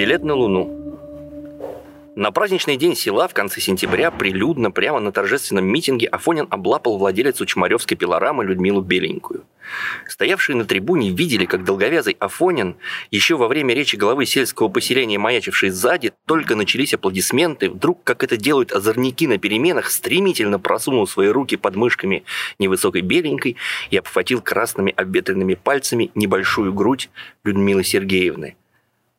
Билет на Луну. На праздничный день села в конце сентября прилюдно, прямо на торжественном митинге, Афонин облапал владелицу Чмаревской пилорамы Людмилу Беленькую. Стоявшие на трибуне видели, как долговязый Афонин, еще во время речи главы сельского поселения, маячивший сзади, только начались аплодисменты, вдруг, как это делают озорники на переменах, стремительно просунул свои руки под мышками невысокой беленькой и обхватил красными обветренными пальцами небольшую грудь Людмилы Сергеевны.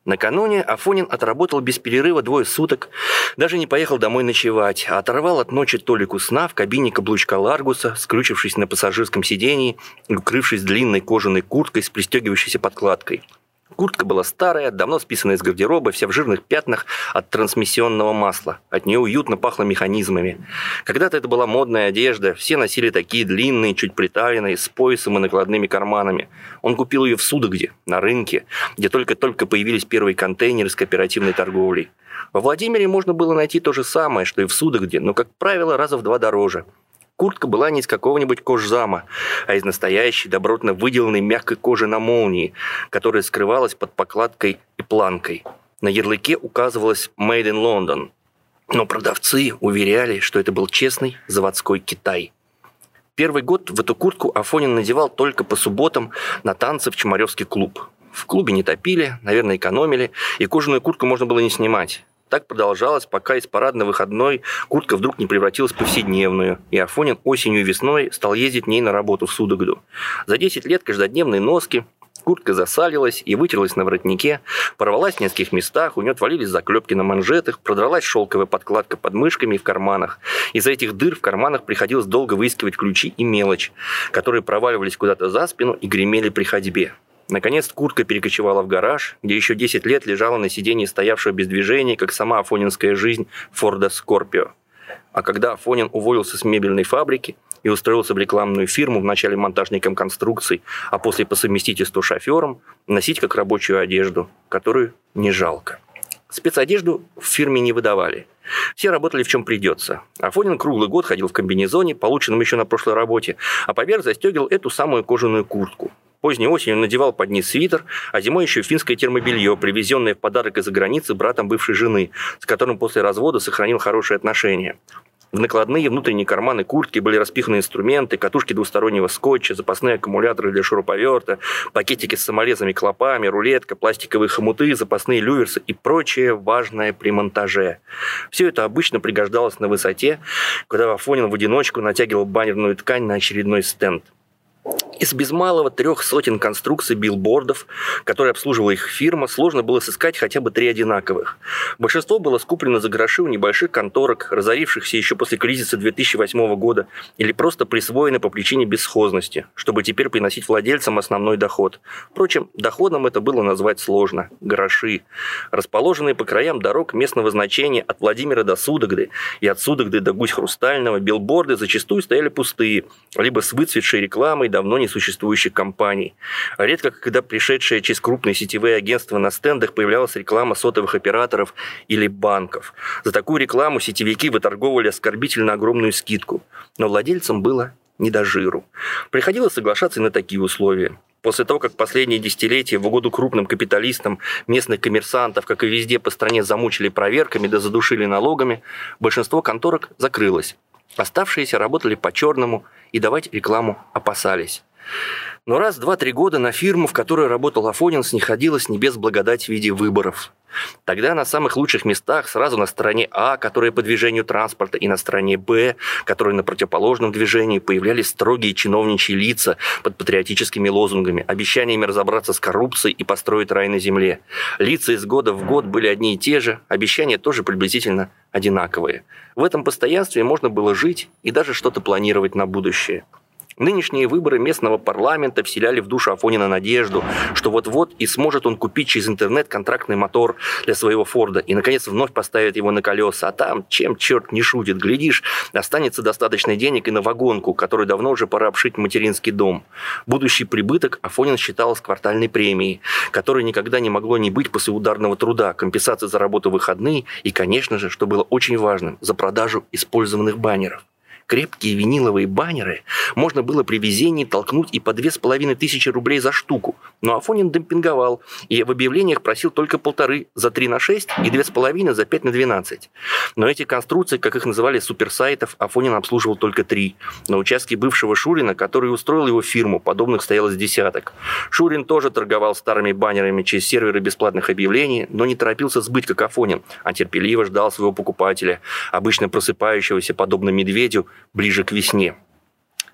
Накануне Афонин отработал без перерыва двое суток, даже не поехал домой ночевать, а оторвал от ночи Толику сна в кабине каблучка Ларгуса, скрючившись на пассажирском сидении и укрывшись длинной кожаной курткой с пристегивающейся подкладкой – Куртка была старая, давно списанная из гардероба, вся в жирных пятнах от трансмиссионного масла. От нее уютно пахло механизмами. Когда-то это была модная одежда, все носили такие длинные, чуть приталенные, с поясом и накладными карманами. Он купил ее в Судогде, на рынке, где только-только появились первые контейнеры с кооперативной торговлей. Во Владимире можно было найти то же самое, что и в Судогде, но, как правило, раза в два дороже – Куртка была не из какого-нибудь кожзама, а из настоящей, добротно выделанной мягкой кожи на молнии, которая скрывалась под покладкой и планкой. На ярлыке указывалось «Made in London», но продавцы уверяли, что это был честный заводской Китай. Первый год в эту куртку Афонин надевал только по субботам на танцы в Чемаревский клуб. В клубе не топили, наверное, экономили, и кожаную куртку можно было не снимать. Так продолжалось, пока из парадно-выходной куртка вдруг не превратилась в повседневную, и Афонин осенью и весной стал ездить в ней на работу в Судогду. За 10 лет каждодневные носки, Куртка засалилась и вытерлась на воротнике, порвалась в нескольких местах, у нее отвалились заклепки на манжетах, продралась шелковая подкладка под мышками и в карманах. Из-за этих дыр в карманах приходилось долго выискивать ключи и мелочь, которые проваливались куда-то за спину и гремели при ходьбе. Наконец куртка перекочевала в гараж, где еще 10 лет лежала на сиденье стоявшего без движения, как сама афонинская жизнь Форда Скорпио. А когда Афонин уволился с мебельной фабрики и устроился в рекламную фирму, вначале монтажником конструкций, а после по совместительству шофером, носить как рабочую одежду, которую не жалко. Спецодежду в фирме не выдавали. Все работали в чем придется. Афонин круглый год ходил в комбинезоне, полученном еще на прошлой работе, а поверх застегивал эту самую кожаную куртку. Поздней осенью надевал под низ свитер, а зимой еще финское термобелье, привезенное в подарок из-за границы братом бывшей жены, с которым после развода сохранил хорошие отношения. В накладные внутренние карманы куртки были распиханы инструменты, катушки двустороннего скотча, запасные аккумуляторы для шуруповерта, пакетики с саморезами клопами, рулетка, пластиковые хомуты, запасные люверсы и прочее важное при монтаже. Все это обычно пригождалось на высоте, когда Афонин в одиночку натягивал баннерную ткань на очередной стенд. Из без малого трех сотен конструкций билбордов, которые обслуживала их фирма, сложно было сыскать хотя бы три одинаковых. Большинство было скуплено за гроши у небольших конторок, разорившихся еще после кризиса 2008 года, или просто присвоены по причине бесхозности, чтобы теперь приносить владельцам основной доход. Впрочем, доходом это было назвать сложно. Гроши. Расположенные по краям дорог местного значения от Владимира до Судогды и от Судогды до Гусь Хрустального, билборды зачастую стояли пустые, либо с выцветшей рекламой давно не существующих компаний. Редко, когда пришедшие через крупные сетевые агентства на стендах появлялась реклама сотовых операторов или банков. За такую рекламу сетевики выторговывали оскорбительно огромную скидку. Но владельцам было не до жиру. Приходилось соглашаться и на такие условия. После того, как последние десятилетия в угоду крупным капиталистам местных коммерсантов, как и везде по стране, замучили проверками да задушили налогами, большинство конторок закрылось. Оставшиеся работали по-черному и давать рекламу опасались. Но раз, два, три года на фирму, в которой работал Афонин, снеходилось небес благодать в виде выборов. Тогда на самых лучших местах, сразу на стороне А, которая по движению транспорта, и на стороне Б, которая на противоположном движении, появлялись строгие чиновничьи лица под патриотическими лозунгами, обещаниями разобраться с коррупцией и построить рай на земле. Лица из года в год были одни и те же, обещания тоже приблизительно одинаковые. В этом постоянстве можно было жить и даже что-то планировать на будущее. Нынешние выборы местного парламента вселяли в душу Афонина надежду, что вот-вот и сможет он купить через интернет контрактный мотор для своего Форда и, наконец, вновь поставит его на колеса. А там, чем черт не шутит, глядишь, останется достаточно денег и на вагонку, которой давно уже пора обшить материнский дом. Будущий прибыток Афонин считал с квартальной премией, которой никогда не могло не быть после ударного труда, компенсации за работу выходные и, конечно же, что было очень важным, за продажу использованных баннеров. Крепкие виниловые баннеры можно было при везении толкнуть и по две с половиной тысячи рублей за штуку. Но Афонин демпинговал и в объявлениях просил только полторы за 3 на 6 и две с половиной за 5 на 12. Но эти конструкции, как их называли, суперсайтов, Афонин обслуживал только три. На участке бывшего Шурина, который устроил его фирму, подобных стояло с десяток. Шурин тоже торговал старыми баннерами через серверы бесплатных объявлений, но не торопился сбыть, как Афонин, а терпеливо ждал своего покупателя, обычно просыпающегося, подобно медведю, ближе к весне.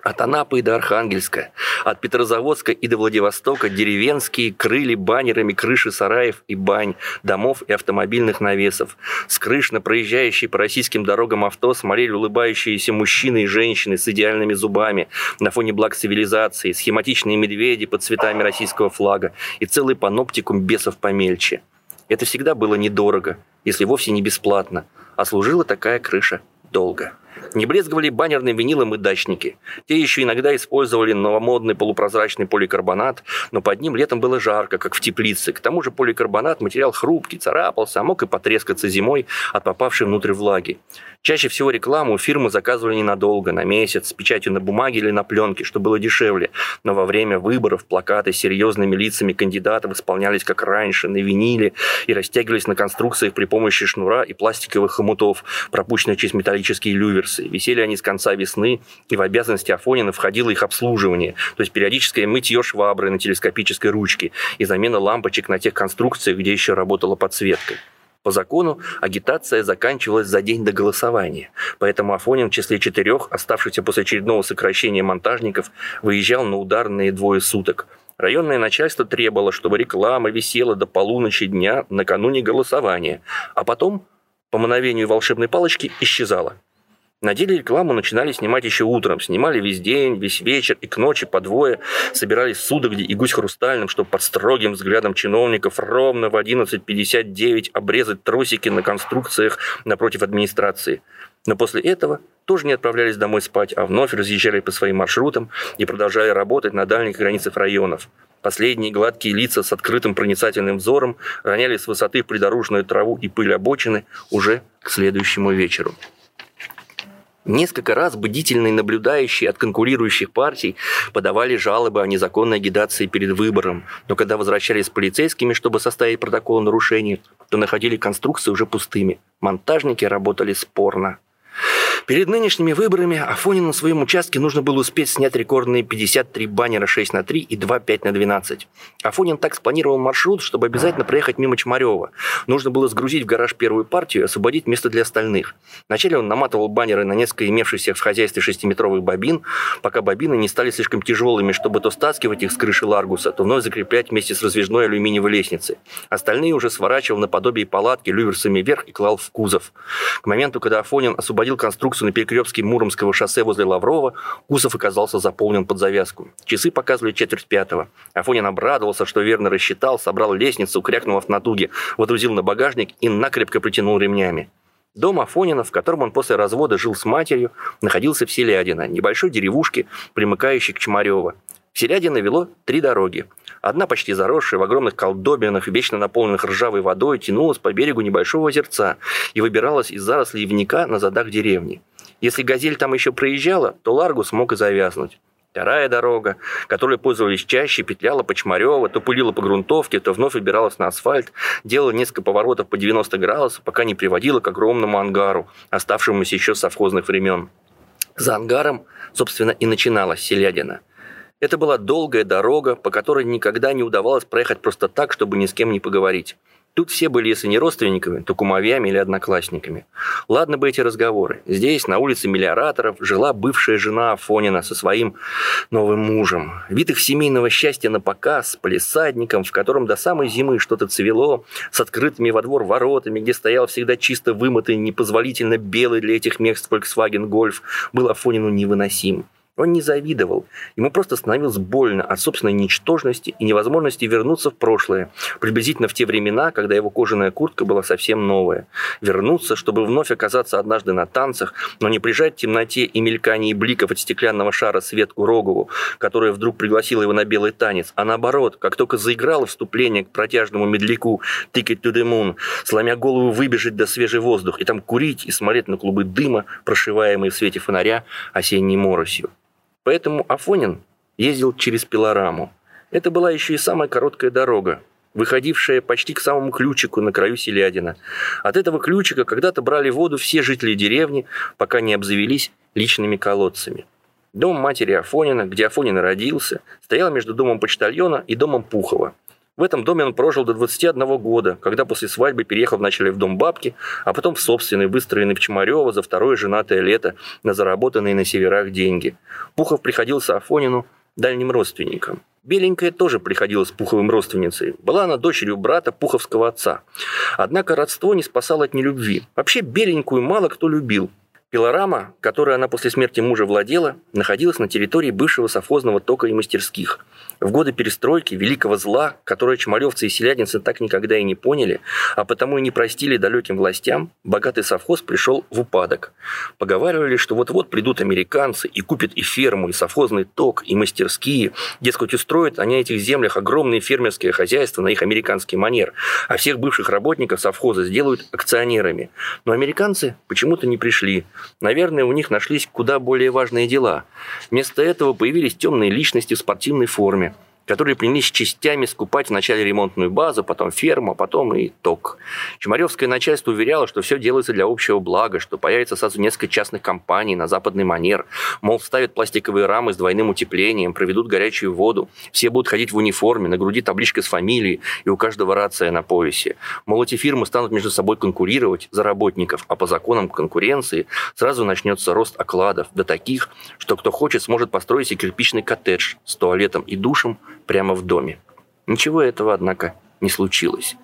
От Анапы и до Архангельска, от Петрозаводска и до Владивостока деревенские крыли баннерами крыши сараев и бань, домов и автомобильных навесов. С крыш на проезжающие по российским дорогам авто смотрели улыбающиеся мужчины и женщины с идеальными зубами на фоне благ цивилизации, схематичные медведи под цветами российского флага и целый паноптикум бесов помельче. Это всегда было недорого, если вовсе не бесплатно, а служила такая крыша долго. Не брезговали баннерным винилом и дачники. Те еще иногда использовали новомодный полупрозрачный поликарбонат, но под ним летом было жарко, как в теплице. К тому же поликарбонат – материал хрупкий, царапался, а мог и потрескаться зимой от попавшей внутрь влаги. Чаще всего рекламу фирмы заказывали ненадолго, на месяц, с печатью на бумаге или на пленке, что было дешевле. Но во время выборов плакаты с серьезными лицами кандидатов исполнялись как раньше, на виниле, и растягивались на конструкциях при помощи шнура и пластиковых хомутов, пропущенных через металлические люверсы. Висели они с конца весны, и в обязанности Афонина входило их обслуживание, то есть периодическое мытье швабры на телескопической ручке и замена лампочек на тех конструкциях, где еще работала подсветка. По закону агитация заканчивалась за день до голосования, поэтому Афонин в числе четырех, оставшихся после очередного сокращения монтажников, выезжал на ударные двое суток. Районное начальство требовало, чтобы реклама висела до полуночи дня накануне голосования, а потом, по мановению волшебной палочки, исчезала. На деле рекламу начинали снимать еще утром. Снимали весь день, весь вечер и к ночи по двое. Собирались в Судогде и Гусь Хрустальным, чтобы под строгим взглядом чиновников ровно в 11.59 обрезать тросики на конструкциях напротив администрации. Но после этого тоже не отправлялись домой спать, а вновь разъезжали по своим маршрутам и продолжали работать на дальних границах районов. Последние гладкие лица с открытым проницательным взором роняли с высоты придорожную траву и пыль обочины уже к следующему вечеру. Несколько раз бдительные наблюдающие от конкурирующих партий подавали жалобы о незаконной агитации перед выбором, но когда возвращались с полицейскими, чтобы составить протокол нарушений, то находили конструкции уже пустыми. Монтажники работали спорно. Перед нынешними выборами Афонину на своем участке нужно было успеть снять рекордные 53 баннера 6 на 3 и 2 5 на 12. Афонин так спланировал маршрут, чтобы обязательно проехать мимо Чмарева. Нужно было сгрузить в гараж первую партию и освободить место для остальных. Вначале он наматывал баннеры на несколько имевшихся в хозяйстве шестиметровых бобин, пока бобины не стали слишком тяжелыми, чтобы то стаскивать их с крыши Ларгуса, то вновь закреплять вместе с раздвижной алюминиевой лестницей. Остальные уже сворачивал наподобие палатки люверсами вверх и клал в кузов. К моменту, когда Афонин освободил конструкцию на перекрестке Муромского шоссе возле Лаврова, кузов оказался заполнен под завязку. Часы показывали четверть пятого. Афонин обрадовался, что верно рассчитал, собрал лестницу, крякнул в натуге, водрузил на багажник и накрепко притянул ремнями. Дом Афонина, в котором он после развода жил с матерью, находился в Селядино, небольшой деревушке, примыкающей к Чмарево. В Селядино вело три дороги. Одна почти заросшая, в огромных колдобинах, вечно наполненных ржавой водой, тянулась по берегу небольшого озерца и выбиралась из зарослей ивника на задах деревни. Если «Газель» там еще проезжала, то «Ларгус» мог и завязнуть. Вторая дорога, которой пользовались чаще, петляла по Чмарево, то пылила по грунтовке, то вновь выбиралась на асфальт, делала несколько поворотов по 90 градусов, пока не приводила к огромному ангару, оставшемуся еще с совхозных времен. За ангаром, собственно, и начиналась Селядина. Это была долгая дорога, по которой никогда не удавалось проехать просто так, чтобы ни с кем не поговорить. Тут все были, если не родственниками, то кумовьями или одноклассниками. Ладно бы эти разговоры. Здесь, на улице Миллиораторов, жила бывшая жена Афонина со своим новым мужем. Вид их семейного счастья на показ, с полисадником, в котором до самой зимы что-то цвело, с открытыми во двор воротами, где стоял всегда чисто вымытый, непозволительно белый для этих мест Volkswagen Golf, был Афонину невыносим. Он не завидовал. Ему просто становилось больно от собственной ничтожности и невозможности вернуться в прошлое, приблизительно в те времена, когда его кожаная куртка была совсем новая. Вернуться, чтобы вновь оказаться однажды на танцах, но не прижать в темноте и мелькании бликов от стеклянного шара Светку Рогову, которая вдруг пригласила его на белый танец, а наоборот, как только заиграло вступление к протяжному медляку «Ticket to the Moon», сломя голову выбежать до свежий воздух и там курить и смотреть на клубы дыма, прошиваемые в свете фонаря осенней моросью. Поэтому Афонин ездил через пилораму. Это была еще и самая короткая дорога, выходившая почти к самому ключику на краю Селядина. От этого ключика когда-то брали воду все жители деревни, пока не обзавелись личными колодцами. Дом матери Афонина, где Афонин родился, стоял между домом почтальона и домом Пухова. В этом доме он прожил до 21 года, когда после свадьбы переехал вначале в дом бабки, а потом в собственный, выстроенный в Чмарево за второе женатое лето на заработанные на северах деньги. Пухов приходился Афонину дальним родственникам. Беленькая тоже приходилась Пуховым родственницей. Была она дочерью брата Пуховского отца. Однако родство не спасало от нелюбви. Вообще Беленькую мало кто любил. Пилорама, которой она после смерти мужа владела, находилась на территории бывшего совхозного тока и мастерских. В годы перестройки, великого зла, которое чмалевцы и селядинцы так никогда и не поняли, а потому и не простили далеким властям, богатый совхоз пришел в упадок. Поговаривали, что вот-вот придут американцы и купят и ферму, и совхозный ток, и мастерские. Дескать, устроят они на этих землях огромные фермерские хозяйства на их американский манер, а всех бывших работников совхоза сделают акционерами. Но американцы почему-то не пришли – Наверное, у них нашлись куда более важные дела. Вместо этого появились темные личности в спортивной форме – которые принялись частями скупать вначале ремонтную базу, потом ферму, а потом и ток. Чемаревское начальство уверяло, что все делается для общего блага, что появится сразу несколько частных компаний на западный манер, мол, ставят пластиковые рамы с двойным утеплением, проведут горячую воду, все будут ходить в униформе, на груди табличка с фамилией, и у каждого рация на поясе. Мол, эти фирмы станут между собой конкурировать за работников, а по законам конкуренции сразу начнется рост окладов до таких, что кто хочет, сможет построить себе кирпичный коттедж с туалетом и душем прямо в доме. Ничего этого, однако, не случилось.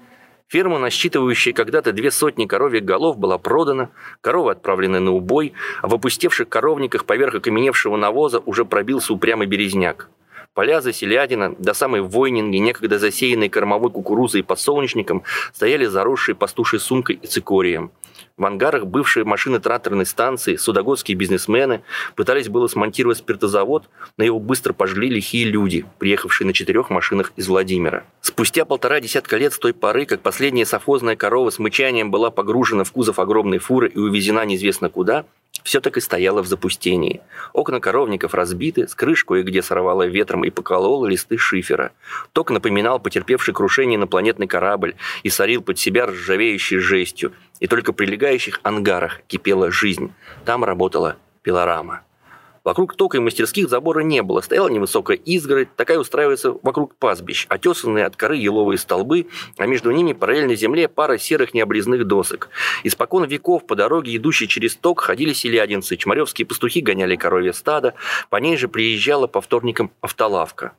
Ферма, насчитывающая когда-то две сотни коровьих голов, была продана, коровы отправлены на убой, а в опустевших коровниках поверх окаменевшего навоза уже пробился упрямый березняк. Поля за селядина, до самой Войнинги, некогда засеянные кормовой кукурузой и подсолнечником, стояли заросшие пастушей сумкой и цикорием. В ангарах бывшей машины тракторной станции судогодские бизнесмены пытались было смонтировать спиртозавод, но его быстро пожгли лихие люди, приехавшие на четырех машинах из Владимира. Спустя полтора десятка лет с той поры, как последняя совхозная корова с мычанием была погружена в кузов огромной фуры и увезена неизвестно куда, все так и стояло в запустении. Окна коровников разбиты, с крыш кое-где сорвало ветром и покололо листы шифера. Ток напоминал потерпевший крушение инопланетный корабль и сорил под себя ржавеющей жестью. И только в прилегающих ангарах кипела жизнь. Там работала пилорама. Вокруг тока и мастерских забора не было. Стояла невысокая изгородь, такая устраивается вокруг пастбищ, отесанные от коры еловые столбы, а между ними параллельно земле пара серых необрезных досок. Испокон веков по дороге, идущей через ток, ходили селядинцы, чмаревские пастухи гоняли коровье стадо, по ней же приезжала по вторникам автолавка.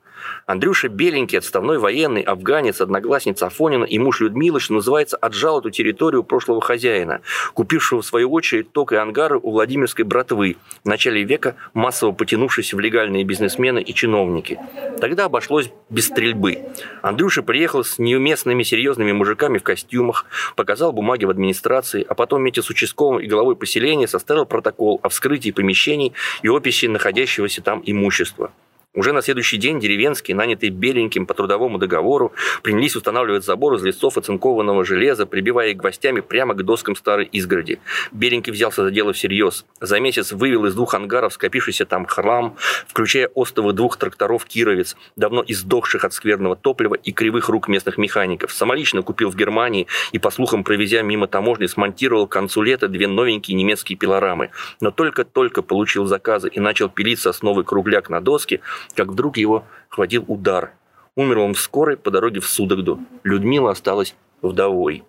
Андрюша Беленький, отставной военный, афганец, одногласница Афонина и муж Людмилы, что называется, отжал эту территорию прошлого хозяина, купившего в свою очередь ток и ангары у Владимирской братвы, в начале века массово потянувшиеся в легальные бизнесмены и чиновники. Тогда обошлось без стрельбы. Андрюша приехал с неуместными серьезными мужиками в костюмах, показал бумаги в администрации, а потом вместе с участковым и главой поселения составил протокол о вскрытии помещений и описи находящегося там имущества. Уже на следующий день деревенские, нанятые беленьким по трудовому договору, принялись устанавливать забор из листов оцинкованного железа, прибивая их гвоздями прямо к доскам старой изгороди. Беленький взялся за дело всерьез. За месяц вывел из двух ангаров скопившийся там хлам, включая остовы двух тракторов «Кировец», давно издохших от скверного топлива и кривых рук местных механиков. Самолично купил в Германии и, по слухам, провезя мимо таможни, смонтировал к концу лета две новенькие немецкие пилорамы. Но только-только получил заказы и начал пилить сосновый кругляк на доске, как вдруг его хватил удар. Умер он в скорой по дороге в Судогду. Людмила осталась вдовой.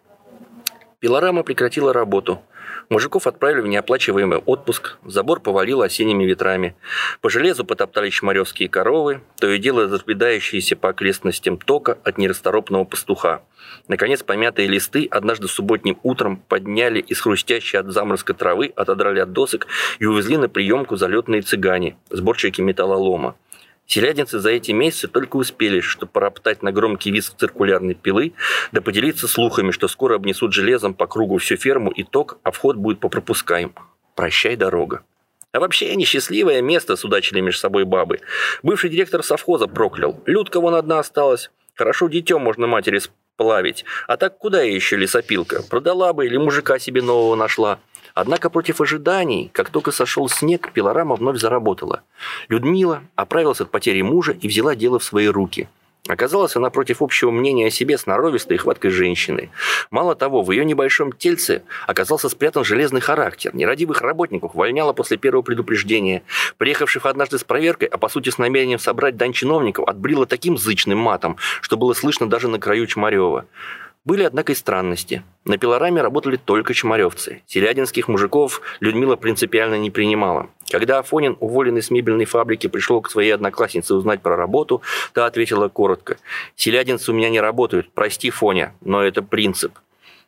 Пилорама прекратила работу. Мужиков отправили в неоплачиваемый отпуск, забор повалил осенними ветрами. По железу потоптали чморевские коровы, то и дело разбедающиеся по окрестностям тока от нерасторопного пастуха. Наконец, помятые листы однажды субботним утром подняли из хрустящей от заморозка травы, отодрали от досок и увезли на приемку залетные цыгане, сборщики металлолома. Селядинцы за эти месяцы только успели, что пороптать на громкий визг циркулярной пилы, да поделиться слухами, что скоро обнесут железом по кругу всю ферму и ток, а вход будет по пропускаем. Прощай, дорога. А вообще несчастливое место, судачили между собой бабы. Бывший директор совхоза проклял. Людка вон одна осталась. Хорошо детем можно матери сплавить. А так куда еще лесопилка? Продала бы или мужика себе нового нашла. Однако против ожиданий, как только сошел снег, пилорама вновь заработала. Людмила оправилась от потери мужа и взяла дело в свои руки. Оказалось, она против общего мнения о себе сноровистой и хваткой женщины. Мало того, в ее небольшом тельце оказался спрятан железный характер. Нерадивых работников вольняла после первого предупреждения. Приехавших однажды с проверкой, а по сути с намерением собрать дань чиновников, отбрила таким зычным матом, что было слышно даже на краю Чмарева. Были, однако, и странности. На пилораме работали только чморевцы. Селядинских мужиков Людмила принципиально не принимала. Когда Афонин, уволенный с мебельной фабрики, пришел к своей однокласснице узнать про работу, та ответила коротко. «Селядинцы у меня не работают, прости, Фоня, но это принцип».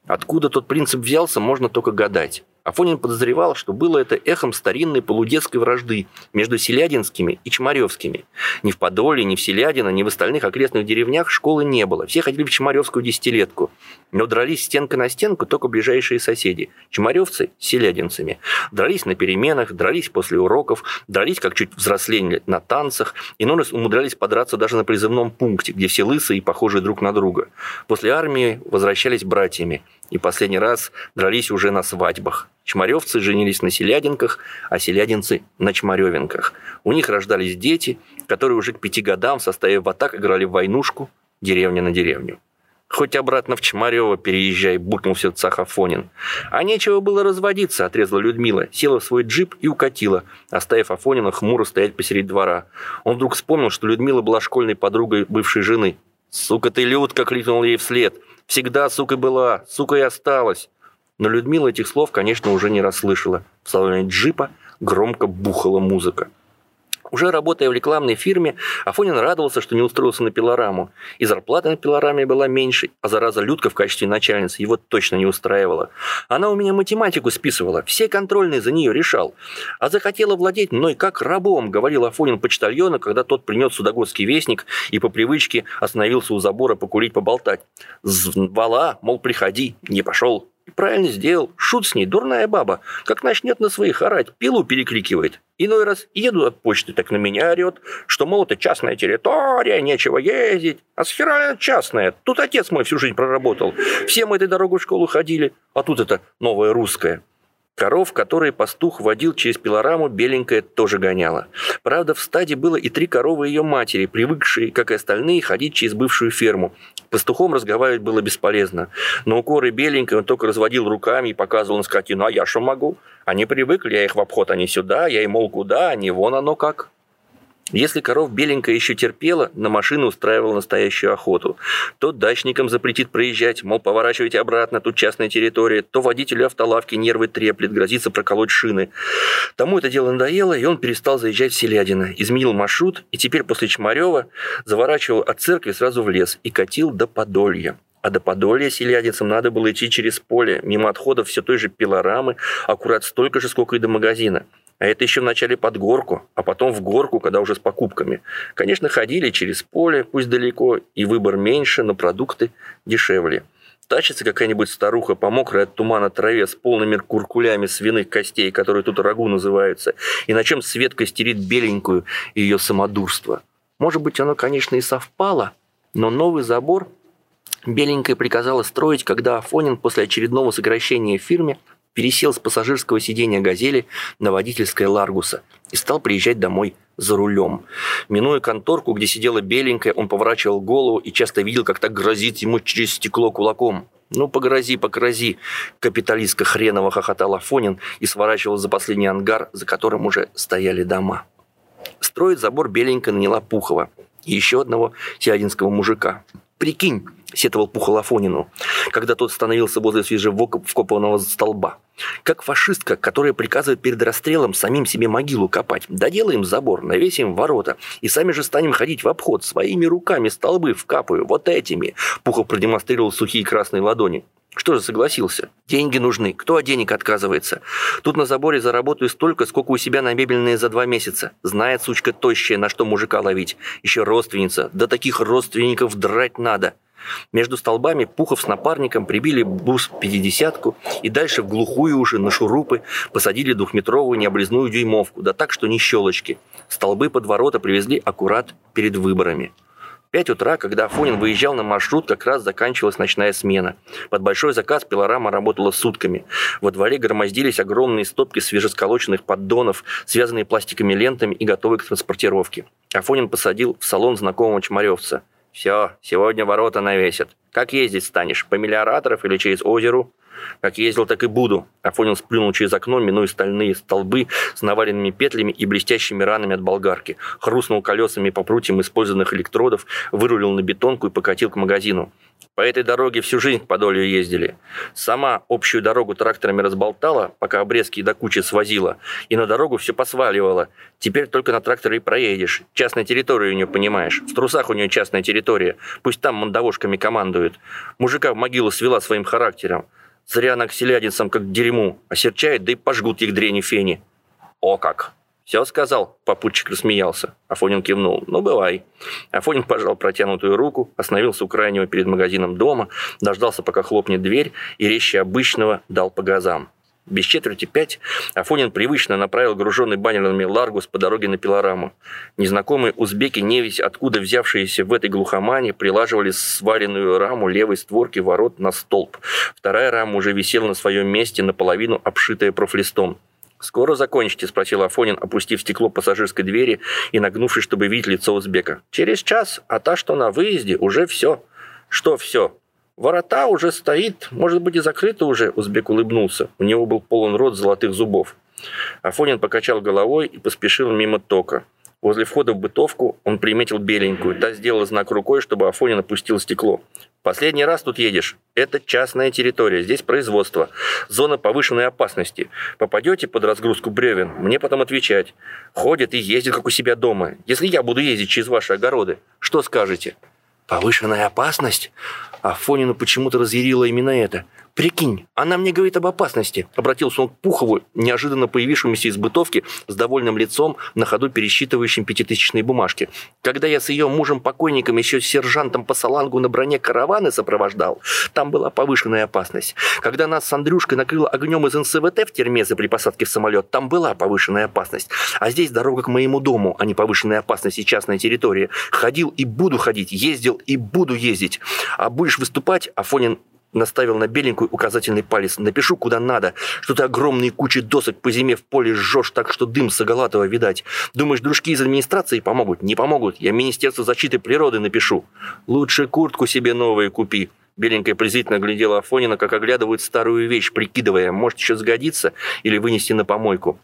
Откуда тот принцип взялся, можно только гадать. Афонин подозревал, что было это эхом старинной полудетской вражды между Селядинскими и Чмаревскими. Ни в Подоле, ни в Селядино, ни в остальных окрестных деревнях школы не было. Все ходили в Чмаревскую десятилетку. Но дрались стенка на стенку только ближайшие соседи. Чмаревцы с селядинцами. Дрались на переменах, дрались после уроков, дрались, как чуть взрослели, на танцах. И раз умудрялись подраться даже на призывном пункте, где все лысые и похожие друг на друга. После армии возвращались братьями. И последний раз дрались уже на свадьбах. Чмаревцы женились на селядинках, а селядинцы на чмаревинках. У них рождались дети, которые уже к пяти годам в составе ватак играли в войнушку деревня на деревню. Хоть обратно в Чмарево переезжай, буркнул в Афонин. А нечего было разводиться, отрезала Людмила, села в свой джип и укатила, оставив Афонина хмуро стоять посреди двора. Он вдруг вспомнил, что Людмила была школьной подругой бывшей жены. «Сука ты, Людка!» — крикнул ей вслед. «Всегда сука была, сука и осталась!» Но Людмила этих слов, конечно, уже не расслышала. В салоне джипа громко бухала музыка. Уже работая в рекламной фирме, Афонин радовался, что не устроился на пилораму. И зарплата на пилораме была меньше, а зараза Людка в качестве начальницы его точно не устраивала. Она у меня математику списывала, все контрольные за нее решал. А захотела владеть мной как рабом, говорил Афонин почтальону, когда тот принес судогодский вестник и по привычке остановился у забора покурить, поболтать. Звала, мол, приходи, не пошел. Правильно сделал. Шут с ней, дурная баба. Как начнет на своих орать, пилу перекрикивает. Иной раз еду от почты, так на меня орет, что, мол, это частная территория, нечего ездить. А с хера частная. Тут отец мой всю жизнь проработал. Все мы этой дорогой в школу ходили, а тут это новая русская. Коров, которые пастух водил через пилораму, беленькая тоже гоняла. Правда, в стаде было и три коровы ее матери, привыкшие, как и остальные, ходить через бывшую ферму. Пастухом разговаривать было бесполезно. Но укоры беленькой он только разводил руками и показывал на скотину, а я что могу? Они привыкли, я их в обход, они сюда, я и мол куда, они вон оно как. Если коров беленькая еще терпела, на машину устраивала настоящую охоту. То дачникам запретит проезжать, мол, поворачивайте обратно, тут частная территория, то водителю автолавки нервы треплет, грозится проколоть шины. Тому это дело надоело, и он перестал заезжать в Селядино, изменил маршрут, и теперь после Чмарева заворачивал от церкви сразу в лес и катил до Подолья. А до Подолья селядицам надо было идти через поле, мимо отходов все той же пилорамы, аккурат столько же, сколько и до магазина. А это еще вначале под горку, а потом в горку, когда уже с покупками. Конечно, ходили через поле, пусть далеко, и выбор меньше, но продукты дешевле. Тачится какая-нибудь старуха по мокрой от тумана траве с полными куркулями свиных костей, которые тут рагу называются, и на чем Светка стерит беленькую ее самодурство. Может быть, оно, конечно, и совпало, но новый забор Беленькая приказала строить, когда Афонин после очередного сокращения в фирме пересел с пассажирского сиденья «Газели» на водительское «Ларгуса» и стал приезжать домой за рулем. Минуя конторку, где сидела беленькая, он поворачивал голову и часто видел, как так грозит ему через стекло кулаком. «Ну, погрози, погрози!» Капиталистка хреново хохотал Афонин и сворачивал за последний ангар, за которым уже стояли дома. Строить забор беленькая наняла Пухова еще одного сиадинского мужика. Прикинь, сетовал Пухол Афонину, когда тот становился возле свежевкопанного столба. Как фашистка, которая приказывает перед расстрелом самим себе могилу копать. Доделаем забор, навесим ворота, и сами же станем ходить в обход, своими руками столбы вкапаю, вот этими. Пухов продемонстрировал сухие красные ладони. Что же согласился? Деньги нужны. Кто от денег отказывается? Тут на заборе заработаю столько, сколько у себя на мебельные за два месяца. Знает сучка тощая, на что мужика ловить. Еще родственница. Да таких родственников драть надо. Между столбами Пухов с напарником прибили бус пятидесятку и дальше в глухую уже на шурупы посадили двухметровую необрезную дюймовку, да так, что не щелочки. Столбы под ворота привезли аккурат перед выборами. Пять утра, когда Афонин выезжал на маршрут, как раз заканчивалась ночная смена. Под большой заказ пилорама работала сутками. Во дворе громоздились огромные стопки свежесколоченных поддонов, связанные пластиковыми лентами и готовые к транспортировке. Афонин посадил в салон знакомого чмаревца – все, сегодня ворота навесят. Как ездить станешь? По мелиораторов или через озеру? Как ездил, так и буду. Афонин сплюнул через окно, минуя стальные столбы с наваленными петлями и блестящими ранами от болгарки. Хрустнул колесами по прутьям использованных электродов, вырулил на бетонку и покатил к магазину. По этой дороге всю жизнь по долю ездили. Сама общую дорогу тракторами разболтала, пока обрезки до кучи свозила, и на дорогу все посваливала. Теперь только на тракторе и проедешь. Частная территория у нее, понимаешь. В трусах у нее частная территория. Пусть там мандавошками командует. Мужика в могилу свела своим характером. Зря она к селядинцам как к дерьму. Осерчает, да и пожгут их дрени фени. О как! «Все сказал?» – попутчик рассмеялся. Афонин кивнул. «Ну, бывай». Афонин пожал протянутую руку, остановился у крайнего перед магазином дома, дождался, пока хлопнет дверь, и резче обычного дал по газам. Без четверти пять Афонин привычно направил груженный баннерами Ларгус по дороге на пилораму. Незнакомые узбеки, невесть откуда взявшиеся в этой глухомане, прилаживали сваренную раму левой створки ворот на столб. Вторая рама уже висела на своем месте, наполовину обшитая профлистом. «Скоро закончите?» – спросил Афонин, опустив стекло пассажирской двери и нагнувшись, чтобы видеть лицо узбека. «Через час, а та, что на выезде, уже все». «Что все?» «Ворота уже стоит, может быть, и закрыто уже», – узбек улыбнулся. У него был полон рот золотых зубов. Афонин покачал головой и поспешил мимо тока. Возле входа в бытовку он приметил беленькую. Та сделала знак рукой, чтобы Афонин опустил стекло. «Последний раз тут едешь. Это частная территория, здесь производство. Зона повышенной опасности. Попадете под разгрузку бревен, мне потом отвечать. Ходят и ездят, как у себя дома. Если я буду ездить через ваши огороды, что скажете?» «Повышенная опасность?» Афонину почему-то разъярило именно это. «Прикинь, она мне говорит об опасности», – обратился он к Пухову, неожиданно появившемуся из бытовки, с довольным лицом, на ходу пересчитывающим пятитысячные бумажки. «Когда я с ее мужем-покойником еще сержантом по салангу на броне караваны сопровождал, там была повышенная опасность. Когда нас с Андрюшкой накрыло огнем из НСВТ в Термезе при посадке в самолет, там была повышенная опасность. А здесь дорога к моему дому, а не повышенная опасность и частная территория. Ходил и буду ходить, ездил и буду ездить. А будешь выступать, Афонин наставил на беленькую указательный палец. «Напишу, куда надо, что ты огромные кучи досок по зиме в поле жжешь так, что дым Сагалатова видать. Думаешь, дружки из администрации помогут? Не помогут. Я Министерство защиты природы напишу. Лучше куртку себе новую купи». Беленькая презрительно глядела Афонина, как оглядывают старую вещь, прикидывая, может еще сгодиться или вынести на помойку.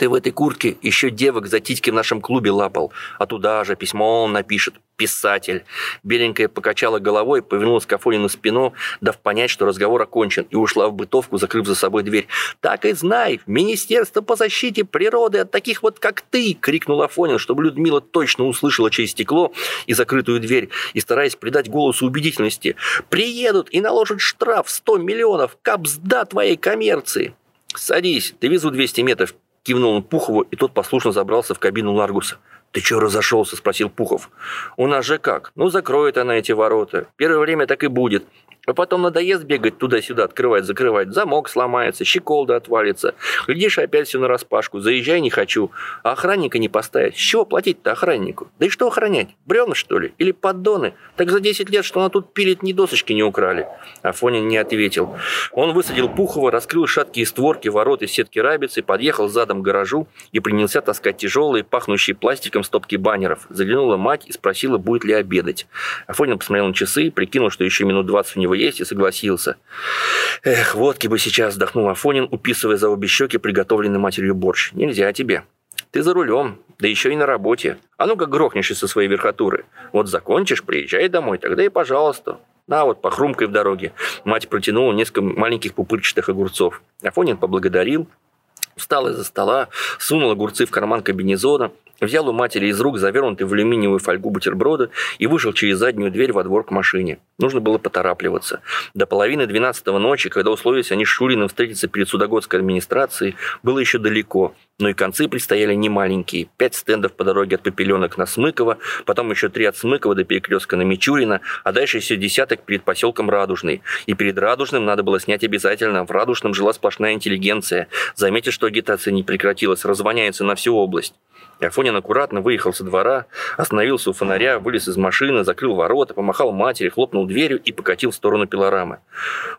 Ты в этой куртке еще девок за титьки в нашем клубе лапал, а туда же письмо он напишет. Писатель. Беленькая покачала головой, повернулась к Афонину спину, дав понять, что разговор окончен, и ушла в бытовку, закрыв за собой дверь. «Так и знай, Министерство по защите природы от таких вот, как ты!» — крикнул Афонин, чтобы Людмила точно услышала через стекло и закрытую дверь, и стараясь придать голосу убедительности. «Приедут и наложат штраф 100 миллионов, капсда твоей коммерции!» «Садись, ты везу 200 метров Кивнул он Пухову, и тот послушно забрался в кабину Ларгуса. «Ты чё разошелся?» – спросил Пухов. «У нас же как? Ну, закроет она эти ворота. Первое время так и будет. А потом надоест бегать туда-сюда, открывать-закрывать. Замок сломается, щеколда отвалится. Глядишь, опять все нараспашку. Заезжай не хочу. А охранника не поставить. С чего платить-то охраннику? Да и что охранять? Бревна, что ли? Или поддоны? Так за 10 лет, что она тут пилит, ни досочки не украли. Афонин не ответил. Он высадил Пухова, раскрыл шаткие створки ворот из сетки рабицы, подъехал задом к гаражу и принялся таскать тяжелые, пахнущие пластиком стопки баннеров. Заглянула мать и спросила, будет ли обедать. Афонин посмотрел на часы, прикинул, что еще минут 20 у него есть, и согласился. Эх, водки бы сейчас, вздохнул Афонин, уписывая за обе щеки приготовленный матерью борщ. Нельзя тебе. Ты за рулем, да еще и на работе. А ну как грохнешься со своей верхотуры. Вот закончишь, приезжай домой, тогда и пожалуйста. На вот, похрумкой в дороге. Мать протянула несколько маленьких пупырчатых огурцов. Афонин поблагодарил, встал из-за стола, сунул огурцы в карман комбинезона, взял у матери из рук завернутый в алюминиевую фольгу бутерброды и вышел через заднюю дверь во двор к машине. Нужно было поторапливаться. До половины двенадцатого ночи, когда условились они с Шуриным встретиться перед Судогодской администрацией, было еще далеко, но и концы предстояли немаленькие. Пять стендов по дороге от Попеленок на Смыково, потом еще три от Смыкова до перекрестка на Мичурина, а дальше еще десяток перед поселком Радужный. И перед Радужным надо было снять обязательно. В Радужном жила сплошная интеллигенция. Заметьте, что агитация не прекратилась, развоняется на всю область. Афонин аккуратно выехал со двора, остановился у фонаря, вылез из машины, закрыл ворота, помахал матери, хлопнул дверью и покатил в сторону пилорамы.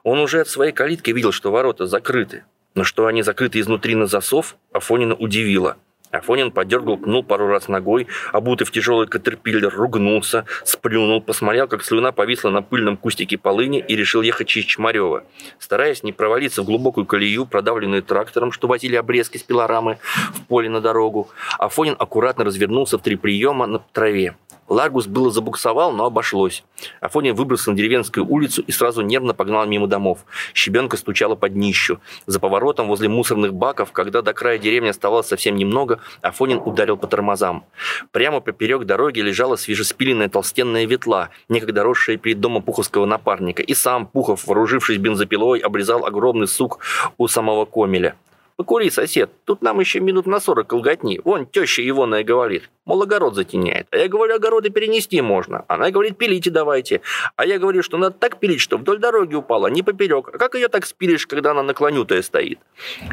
Он уже от своей калитки видел, что ворота закрыты. Но что они закрыты изнутри на засов, Афонина удивило – Афонин подергал, пнул пару раз ногой, обутый в тяжелый катерпиллер, ругнулся, сплюнул, посмотрел, как слюна повисла на пыльном кустике полыни и решил ехать через Чмарева. Стараясь не провалиться в глубокую колею, продавленную трактором, что возили обрезки с пилорамы в поле на дорогу, Афонин аккуратно развернулся в три приема на траве. Ларгус было забуксовал, но обошлось. Афоня выбрался на деревенскую улицу и сразу нервно погнал мимо домов. Щебенка стучала под днищу. За поворотом возле мусорных баков, когда до края деревни оставалось совсем немного, Афонин ударил по тормозам. Прямо поперек дороги лежала свежеспиленная толстенная ветла, некогда росшая перед домом пуховского напарника. И сам Пухов, вооружившись бензопилой, обрезал огромный сук у самого комеля. «Покури, сосед, тут нам еще минут на сорок колготни. Вон теща Ивонная говорит. Мол, огород затеняет. А я говорю, огороды перенести можно. Она говорит, пилите давайте. А я говорю, что надо так пилить, что вдоль дороги упала, не поперек. А как ее так спилишь, когда она наклонютая стоит?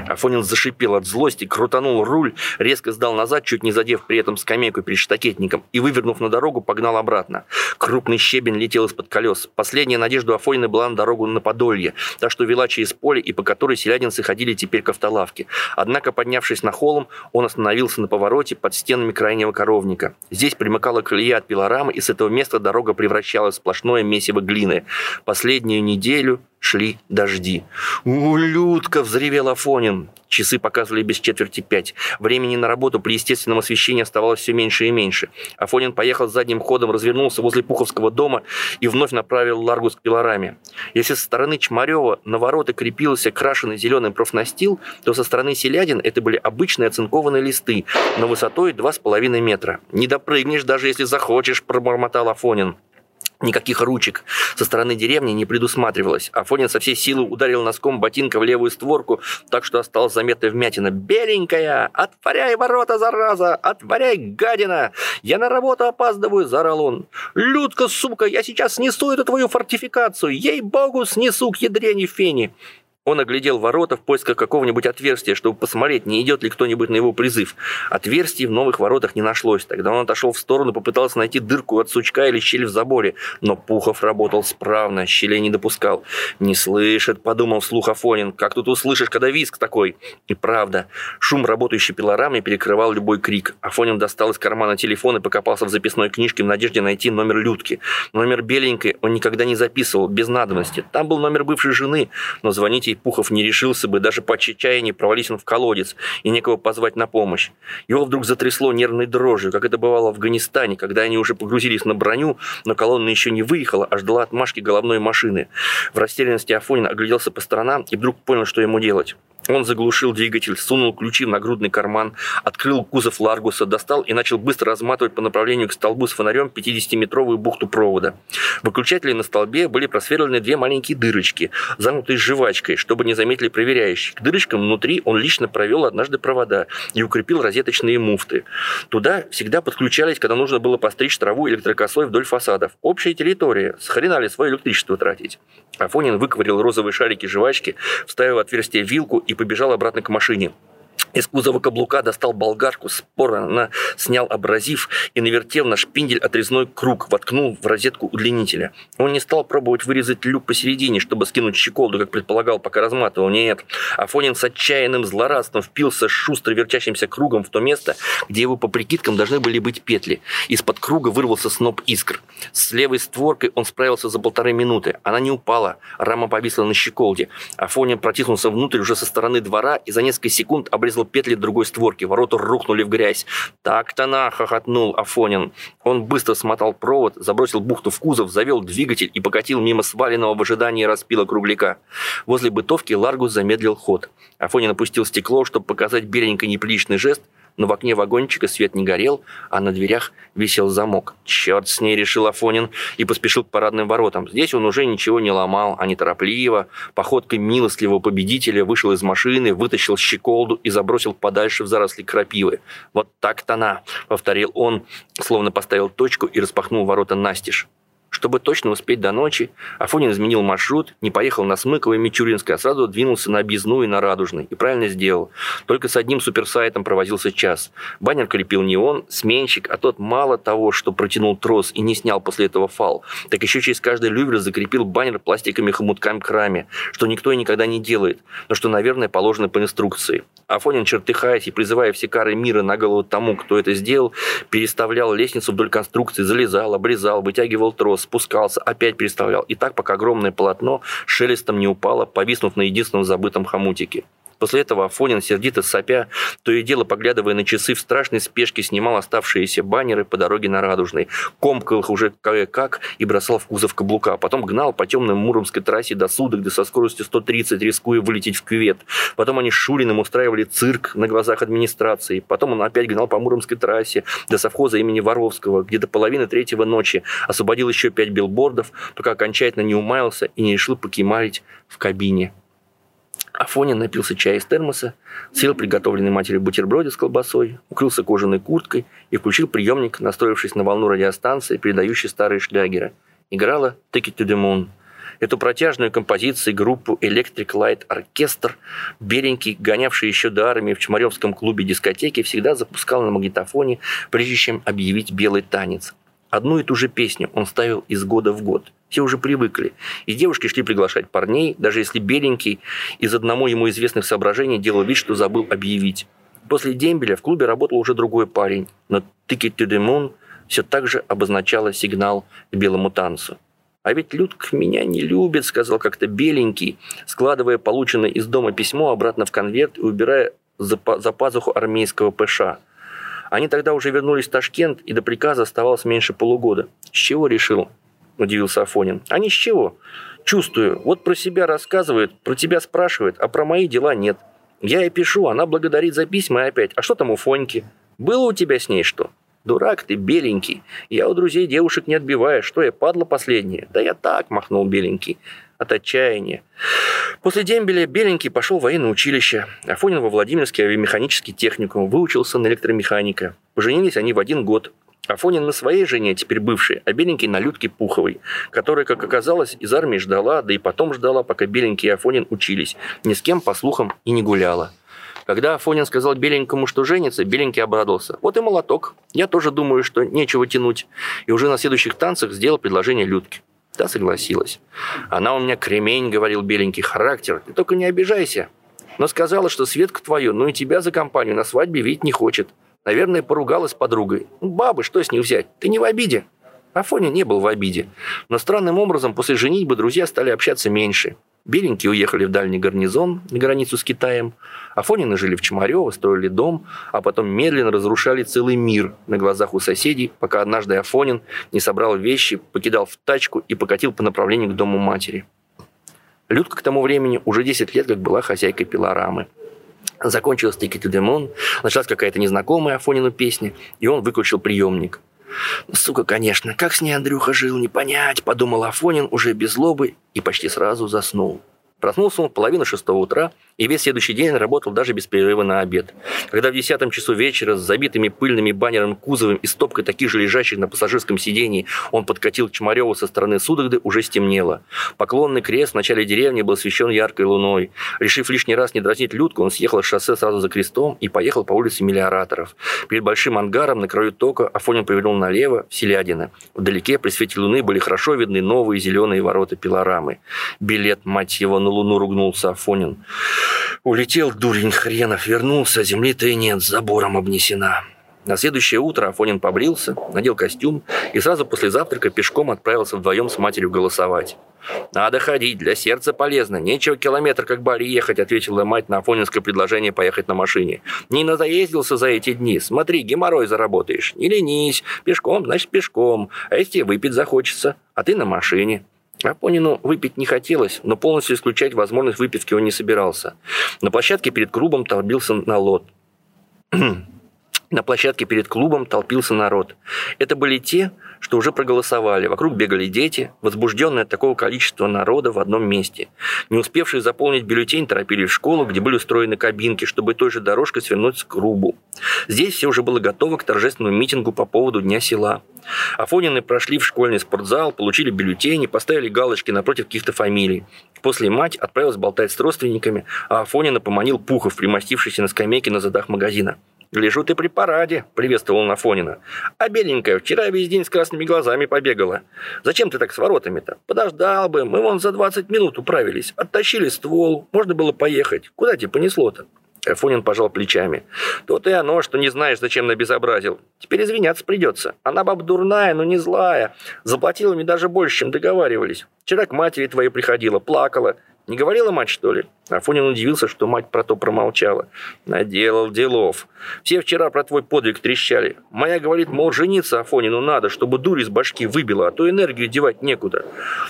Афонин зашипел от злости, крутанул руль, резко сдал назад, чуть не задев при этом скамейку перед штакетником, и, вывернув на дорогу, погнал обратно. Крупный щебень летел из-под колес. Последняя надежда Афонина была на дорогу на Подолье, та, что вела через поле и по которой селядинцы ходили теперь к автолавке. Однако, поднявшись на холм, он остановился на повороте под стенами крайнего коровника. Здесь примыкала колея от пилорамы, и с этого места дорога превращалась в сплошное месиво глины. Последнюю неделю шли дожди. «Ублюдка!» – взревел Афонин. Часы показывали без четверти пять. Времени на работу при естественном освещении оставалось все меньше и меньше. Афонин поехал задним ходом, развернулся возле Пуховского дома и вновь направил Ларгус к пилораме. Если со стороны Чмарева на ворота крепился крашеный зеленый профнастил, то со стороны Селядин это были обычные оцинкованные листы, но высотой 2,5 метра. «Не допрыгнешь, даже если захочешь», – пробормотал Афонин. Никаких ручек со стороны деревни не предусматривалось. Афонин со всей силы ударил носком ботинка в левую створку, так что осталась заметная вмятина. «Беленькая! Отворяй ворота, зараза! Отворяй, гадина! Я на работу опаздываю!» – заорал он. «Людка, сука, я сейчас снесу эту твою фортификацию! Ей-богу, снесу к ядрене фени!» Он оглядел ворота в поисках какого-нибудь отверстия, чтобы посмотреть, не идет ли кто-нибудь на его призыв. Отверстий в новых воротах не нашлось. Тогда он отошел в сторону, попытался найти дырку от сучка или щель в заборе. Но Пухов работал справно, щелей не допускал. «Не слышит», — подумал вслух Афонин. «Как тут услышишь, когда виск такой?» И правда, шум работающей пилорамы перекрывал любой крик. Афонин достал из кармана телефон и покопался в записной книжке в надежде найти номер Людки. Номер беленькой он никогда не записывал, без надобности. Там был номер бывшей жены, но звонить ей Пухов не решился бы даже по отчаянию провались он в колодец и некого позвать на помощь. Его вдруг затрясло нервной дрожью, как это бывало в Афганистане, когда они уже погрузились на броню, но колонна еще не выехала, а ждала отмашки головной машины. В растерянности Афонин огляделся по сторонам и вдруг понял, что ему делать. Он заглушил двигатель, сунул ключи в нагрудный карман, открыл кузов Ларгуса, достал и начал быстро разматывать по направлению к столбу с фонарем 50-метровую бухту провода. В выключателе на столбе были просверлены две маленькие дырочки, занутые жвачкой, чтобы не заметили проверяющие. К дырочкам внутри он лично провел однажды провода и укрепил розеточные муфты. Туда всегда подключались, когда нужно было постричь траву электрокосой вдоль фасадов. Общая территория. Сохрена свое электричество тратить? Афонин выковырил розовые шарики жвачки, вставил в отверстие вилку и побежал обратно к машине. Из кузова каблука достал болгарку, споро снял абразив и, навертев на шпиндель отрезной круг, воткнул в розетку удлинителя. Он не стал пробовать вырезать люк посередине, чтобы скинуть щеколду, как предполагал, пока разматывал. Нет. Афонин с отчаянным злорадством впился шустро вертящимся кругом в то место, где его по прикидкам должны были быть петли. Из-под круга вырвался сноп искр. С левой створкой он справился за полторы минуты. Она не упала, рама повисла на щеколде. Афонин протиснулся внутрь уже со стороны двора и за несколько секунд обрезал срезал петли другой створки. Ворота рухнули в грязь. «Так-то на!» – хохотнул Афонин. Он быстро смотал провод, забросил бухту в кузов, завел двигатель и покатил мимо сваленного в ожидании распила кругляка. Возле бытовки Ларгус замедлил ход. Афонин опустил стекло, чтобы показать беленько неприличный жест – но в окне вагончика свет не горел, а на дверях висел замок. «Черт с ней!» – решил Афонин и поспешил к парадным воротам. Здесь он уже ничего не ломал, а неторопливо, походкой милостливого победителя вышел из машины, вытащил щеколду и забросил подальше в заросли крапивы. «Вот так-то на!» – повторил он, словно поставил точку и распахнул ворота настежь. Чтобы точно успеть до ночи, Афонин изменил маршрут, не поехал на Смыково и Мичуринское, а сразу двинулся на Объездную и на Радужный. И правильно сделал. Только с одним суперсайтом провозился час. Баннер крепил не он, сменщик, а тот мало того, что протянул трос и не снял после этого фал, так еще через каждый лювер закрепил баннер пластиковыми хомутками к раме, что никто и никогда не делает, но что, наверное, положено по инструкции. Афонин, чертыхаясь и призывая все кары мира на голову тому, кто это сделал, переставлял лестницу вдоль конструкции, залезал, обрезал, вытягивал трос, спускался, опять переставлял. И так, пока огромное полотно шелестом не упало, повиснув на единственном забытом хомутике. После этого Афонин, сердито сопя, то и дело поглядывая на часы, в страшной спешке снимал оставшиеся баннеры по дороге на Радужный, комкал их уже кое-как и бросал в кузов каблука, а потом гнал по темным Муромской трассе до судок, где со скоростью 130, рискуя вылететь в кювет. Потом они с Шуриным устраивали цирк на глазах администрации. Потом он опять гнал по Муромской трассе до совхоза имени Воровского, где до половины третьего ночи освободил еще пять билбордов, пока окончательно не умаялся и не решил покемарить в кабине. Афонин напился чая из термоса, съел приготовленный матерью бутерброды с колбасой, укрылся кожаной курткой и включил приемник, настроившись на волну радиостанции, передающей старые шлягеры. Играла «Take it to the moon». Эту протяжную композицию группу Electric Light Orchestra Беренький, гонявший еще до армии в Чмаревском клубе дискотеки, всегда запускал на магнитофоне, прежде чем объявить белый танец. Одну и ту же песню он ставил из года в год. Все уже привыкли. И девушки шли приглашать парней, даже если беленький из одному ему известных соображений делал вид, что забыл объявить. После дембеля в клубе работал уже другой парень, но «Ticket to the Moon» все так же обозначало сигнал к белому танцу. «А ведь Людка меня не любит», — сказал как-то беленький, складывая полученное из дома письмо обратно в конверт и убирая за, за пазуху армейского ПШ. Они тогда уже вернулись в Ташкент, и до приказа оставалось меньше полугода. С чего решил? Удивился Афонин. А ни с чего. Чувствую. Вот про себя рассказывает, про тебя спрашивает, а про мои дела нет. Я ей пишу, она благодарит за письма и опять. А что там у Фоньки? Было у тебя с ней что? Дурак ты, беленький. Я у друзей девушек не отбиваю. Что я, падла последняя? Да я так, махнул беленький от отчаяния. После дембеля Беленький пошел в военное училище. Афонин во Владимирский авиамеханический техникум. Выучился на электромеханика. Поженились они в один год. Афонин на своей жене, теперь бывшей, а Беленький на Людке Пуховой, которая, как оказалось, из армии ждала, да и потом ждала, пока Беленький и Афонин учились. Ни с кем, по слухам, и не гуляла. Когда Афонин сказал Беленькому, что женится, Беленький обрадовался. Вот и молоток. Я тоже думаю, что нечего тянуть. И уже на следующих танцах сделал предложение Людке. Та согласилась. «Она у меня кремень», — говорил беленький, — «характер. Ты только не обижайся». Но сказала, что Светка твою, ну и тебя за компанию на свадьбе видеть не хочет. Наверное, поругалась с подругой. Ну, бабы, что с ней взять? Ты не в обиде. Афоня не был в обиде. Но странным образом после женитьбы друзья стали общаться меньше. Беленькие уехали в дальний гарнизон на границу с Китаем. Афонины жили в Чемарево, строили дом, а потом медленно разрушали целый мир на глазах у соседей, пока однажды Афонин не собрал вещи, покидал в тачку и покатил по направлению к дому матери. Людка к тому времени уже 10 лет как была хозяйкой пилорамы. Закончилась «Ticket to the Moon», началась какая-то незнакомая Афонину песня, и он выключил приемник. «Сука, конечно, как с ней Андрюха жил, не понять», – подумал Афонин уже без злобы и почти сразу заснул. Проснулся он в половину шестого утра и весь следующий день работал даже без перерыва на обед. Когда в десятом часу вечера с забитыми пыльными баннерами кузовом и стопкой таких же лежащих на пассажирском сидении он подкатил к Чмареву со стороны Судогды, уже стемнело. Поклонный крест в начале деревни был освещен яркой луной. Решив лишний раз не дразнить Людку, он съехал с шоссе сразу за крестом и поехал по улице Миллиораторов. Перед большим ангаром на краю тока Афонин повернул налево, в Селядино. Вдалеке при свете луны были хорошо видны новые зеленые ворота пилорамы. Билет, мать его, на луну ругнулся Афонин. Улетел дурень хренов, вернулся, земли-то и нет, забором обнесена. На следующее утро Афонин побрился, надел костюм и сразу после завтрака пешком отправился вдвоем с матерью голосовать. «Надо ходить, для сердца полезно. Нечего километр как Барри ехать», ответила мать на афонинское предложение поехать на машине. «Не надоездился за эти дни. Смотри, геморрой заработаешь. Не ленись. Пешком, значит, пешком. А если выпить захочется? А ты на машине». Афонину выпить не хотелось, но полностью исключать возможность выпивки он не собирался. На площадке перед клубом толбился на лот. На площадке перед клубом толпился народ. Это были те, что уже проголосовали. Вокруг бегали дети, возбужденные от такого количества народа в одном месте. Не успевшие заполнить бюллетень торопились в школу, где были устроены кабинки, чтобы той же дорожкой свернуть к клубу. Здесь все уже было готово к торжественному митингу по поводу Дня села. Афонины прошли в школьный спортзал, получили бюллетени, поставили галочки напротив каких-то фамилий. После мать отправилась болтать с родственниками, а Афонина поманил Пухов, примостившийся на скамейке на задах магазина. «Гляжу, ты при параде», — приветствовал он Афонина. «А беленькая вчера весь день с красными глазами побегала. Зачем ты так с воротами-то? Подождал бы, мы вон за 20 минут управились. Оттащили ствол, можно было поехать. Куда тебе понесло-то?» Афонин пожал плечами. «Тут и оно, что не знаешь, зачем набезобразил. Теперь извиняться придется. Она баба дурная, но не злая. Заплатила мне даже больше, чем договаривались. Вчера к матери твоей приходила, плакала. Не говорила мать, что ли?» Афонин удивился, что мать про то промолчала. «Наделал делов. Все вчера про твой подвиг трещали. Моя говорит, мол, жениться Афонину надо, чтобы дурь из башки выбила, а то энергию девать некуда.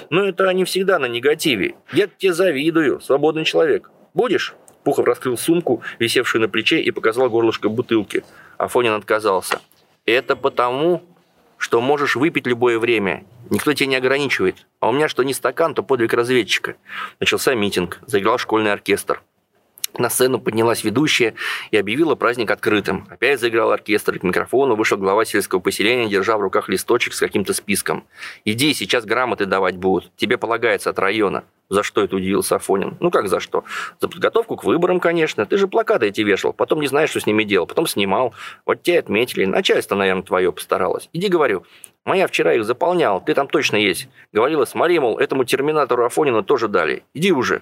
Но это они всегда на негативе. Я тебе завидую, свободный человек. Будешь?» Пухов раскрыл сумку, висевшую на плече, и показал горлышко бутылки. Афонин отказался. «Это потому, что можешь выпить любое время. Никто тебя не ограничивает. А у меня что не стакан, то подвиг разведчика. Начался митинг. Заиграл школьный оркестр. На сцену поднялась ведущая и объявила праздник открытым. Опять заиграл оркестр, к микрофону вышел глава сельского поселения, держа в руках листочек с каким-то списком. «Иди, сейчас грамоты давать будут. Тебе полагается от района». За что это удивился Афонин? Ну как за что? За подготовку к выборам, конечно. Ты же плакаты эти вешал, потом не знаешь, что с ними делал, потом снимал. Вот те отметили. Начальство, наверное, твое постаралось. Иди, говорю. Моя вчера их заполнял, ты там точно есть. Говорила, смотри, мол, этому терминатору Афонина тоже дали. Иди уже.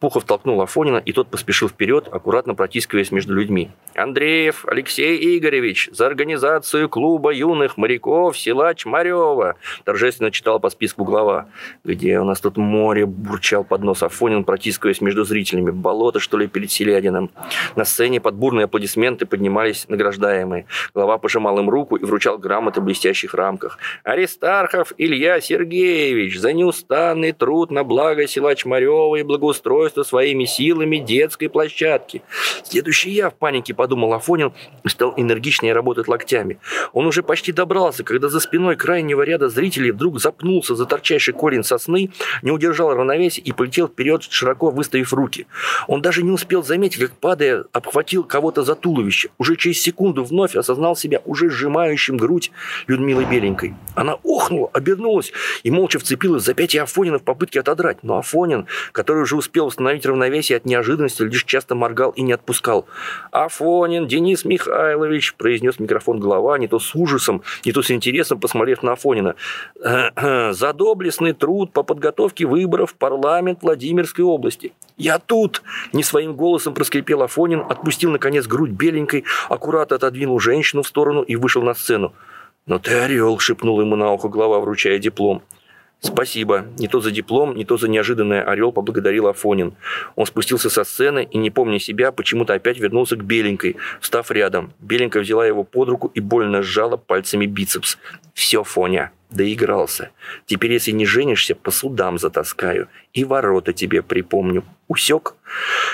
Пухов толкнул Афонина, и тот поспешил вперед, аккуратно протискиваясь между людьми. Андреев Алексей Игоревич за организацию клуба юных моряков села Чмарева, торжественно читал по списку глава. Где у нас тут море, бурчал под нос Афонин, протискиваясь между зрителями. Болото, что ли, перед Селядиным. На сцене под бурные аплодисменты поднимались награждаемые. Глава пожимал им руку и вручал грамоты в блестящих рамках. Аристархов Илья Сергеевич за неустанный труд на благо села Чмарева и благоустройство своими силами детской площадки. Следующий я в панике подумал Афонин и стал энергичнее работать локтями. Он уже почти добрался, когда за спиной крайнего ряда зрителей вдруг запнулся за торчащий корень сосны, не удержал равновесия и полетел вперед, широко выставив руки. Он даже не успел заметить, как, падая, обхватил кого-то за туловище. Уже через секунду вновь осознал себя уже сжимающим грудь Людмилы Беленькой. Она охнула, обернулась и молча вцепилась в запястье Афонина в попытке отодрать. Но Афонин, который уже успел установить равновесие от неожиданности, лишь часто моргал и не отпускал. «Афонин Денис Михайлович», – произнес микрофон глава, не то с ужасом, не то с интересом, посмотрев на Афонина. «За доблестный труд по подготовке выборов в парламент Владимирской области». «Я тут!» – не своим голосом проскрипел Афонин, отпустил, наконец, грудь беленькой, аккуратно отодвинул женщину в сторону и вышел на сцену. «Но ты орел!» – шепнул ему на ухо глава, вручая диплом. «Спасибо. Не то за диплом, не то за неожиданное орел поблагодарил Афонин. Он спустился со сцены и, не помня себя, почему-то опять вернулся к Беленькой, встав рядом. Беленькая взяла его под руку и больно сжала пальцами бицепс. «Все, Фоня, доигрался. Теперь, если не женишься, по судам затаскаю. И ворота тебе припомню. Усек?»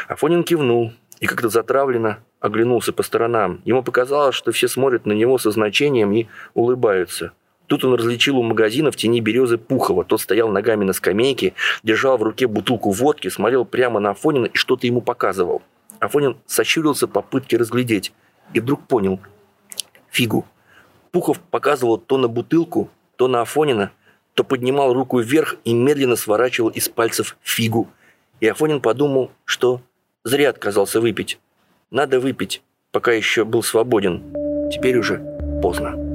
Афонин кивнул и как-то затравленно оглянулся по сторонам. Ему показалось, что все смотрят на него со значением и улыбаются. Тут он различил у магазина в тени березы Пухова. Тот стоял ногами на скамейке, держал в руке бутылку водки, смотрел прямо на Афонина и что-то ему показывал. Афонин сощурился попытке разглядеть и вдруг понял. Фигу. Пухов показывал то на бутылку, то на Афонина, то поднимал руку вверх и медленно сворачивал из пальцев фигу. И Афонин подумал, что зря отказался выпить. Надо выпить, пока еще был свободен. Теперь уже поздно.